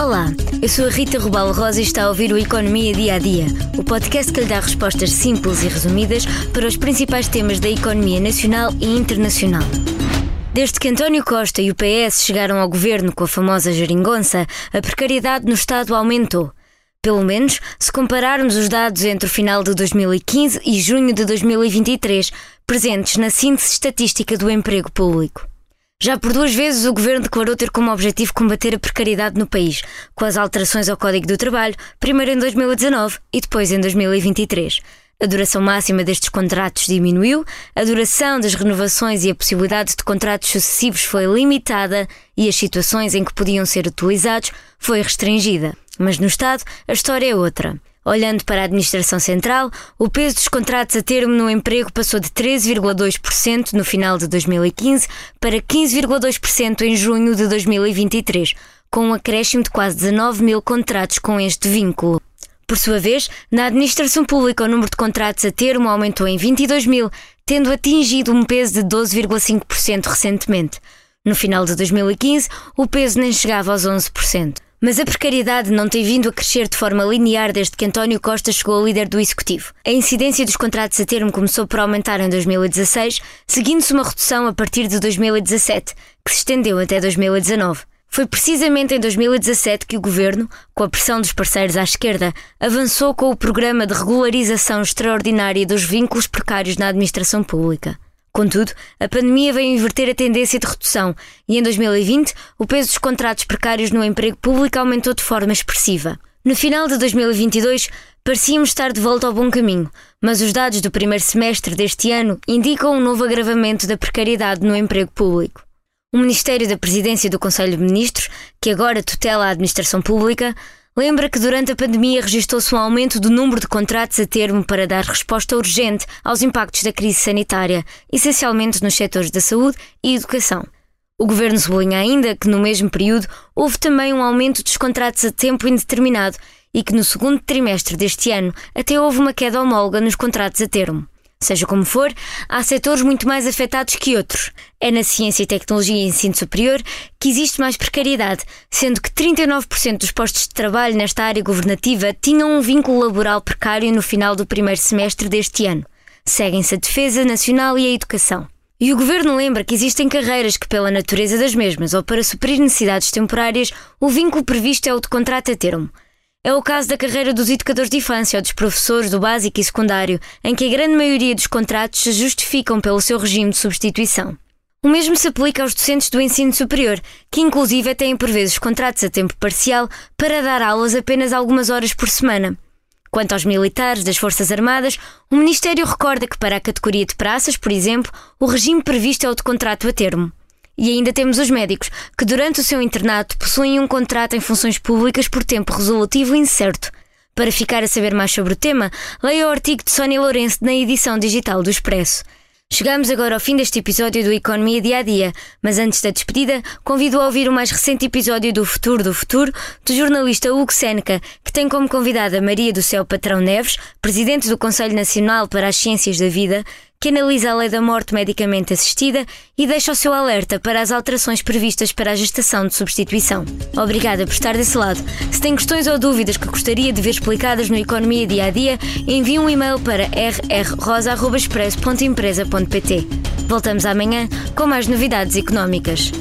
Olá, eu sou a Rita Rubal Rosa e está a ouvir o Economia Dia a Dia, o podcast que lhe dá respostas simples e resumidas para os principais temas da economia nacional e internacional. Desde que António Costa e o PS chegaram ao governo com a famosa geringonça, a precariedade no Estado aumentou. Pelo menos se compararmos os dados entre o final de 2015 e junho de 2023, presentes na síntese estatística do emprego público. Já por duas vezes o governo declarou ter como objetivo combater a precariedade no país, com as alterações ao Código do Trabalho, primeiro em 2019 e depois em 2023. A duração máxima destes contratos diminuiu, a duração das renovações e a possibilidade de contratos sucessivos foi limitada e as situações em que podiam ser utilizados foi restringida. Mas no Estado, a história é outra. Olhando para a administração central, o peso dos contratos a termo no emprego passou de 13,2% no final de 2015 para 15,2% em junho de 2023, com um acréscimo de quase 19 mil contratos com este vínculo. Por sua vez, na administração pública, o número de contratos a termo aumentou em 22 mil, tendo atingido um peso de 12,5% recentemente. No final de 2015, o peso nem chegava aos 11%. Mas a precariedade não tem vindo a crescer de forma linear desde que António Costa chegou ao líder do Executivo. A incidência dos contratos a termo começou por aumentar em 2016, seguindo-se uma redução a partir de 2017, que se estendeu até 2019. Foi precisamente em 2017 que o governo, com a pressão dos parceiros à esquerda, avançou com o programa de regularização extraordinária dos vínculos precários na administração pública. Contudo, a pandemia veio inverter a tendência de redução e em 2020 o peso dos contratos precários no emprego público aumentou de forma expressiva. No final de 2022, parecíamos estar de volta ao bom caminho, mas os dados do primeiro semestre deste ano indicam um novo agravamento da precariedade no emprego público. O Ministério da Presidência do Conselho de Ministros, que agora tutela a administração pública, lembra que durante a pandemia registrou-se um aumento do número de contratos a termo para dar resposta urgente aos impactos da crise sanitária, essencialmente nos setores da saúde e educação. O governo sublinha ainda que, no mesmo período, houve também um aumento dos contratos a tempo indeterminado e que, no segundo trimestre deste ano, até houve uma queda homóloga nos contratos a termo. Seja como for, há setores muito mais afetados que outros. É na ciência e tecnologia e ensino superior que existe mais precariedade, sendo que 39% dos postos de trabalho nesta área governativa tinham um vínculo laboral precário no final do primeiro semestre deste ano. Seguem-se a defesa nacional e a educação. E o governo lembra que existem carreiras que, pela natureza das mesmas ou para suprir necessidades temporárias, o vínculo previsto é o de contrato a termo. É o caso da carreira dos educadores de infância ou dos professores do básico e secundário, em que a grande maioria dos contratos se justificam pelo seu regime de substituição. O mesmo se aplica aos docentes do ensino superior, que inclusive têm por vezes contratos a tempo parcial para dar aulas apenas algumas horas por semana. Quanto aos militares das Forças Armadas, o Ministério recorda que para a categoria de praças, por exemplo, o regime previsto é o de contrato a termo. E ainda temos os médicos, que durante o seu internato possuem um contrato em funções públicas por tempo resolutivo incerto. Para ficar a saber mais sobre o tema, leia o artigo de Sónia Lourenço na edição digital do Expresso. Chegamos agora ao fim deste episódio do Economia Dia a Dia, mas antes da despedida, convido a ouvir o mais recente episódio do Futuro do Futuro, do jornalista Hugo Seneca, que tem como convidada Maria do Céu Patrão Neves, presidente do Conselho Nacional para as Ciências da Vida, que analisa a lei da morte medicamente assistida e deixa o seu alerta para as alterações previstas para a gestação de substituição. Obrigada por estar desse lado. Se tem questões ou dúvidas que gostaria de ver explicadas no Economia Dia a Dia, envie um e-mail para rrrosa.expresso.empresa.pt. Voltamos amanhã com mais novidades económicas.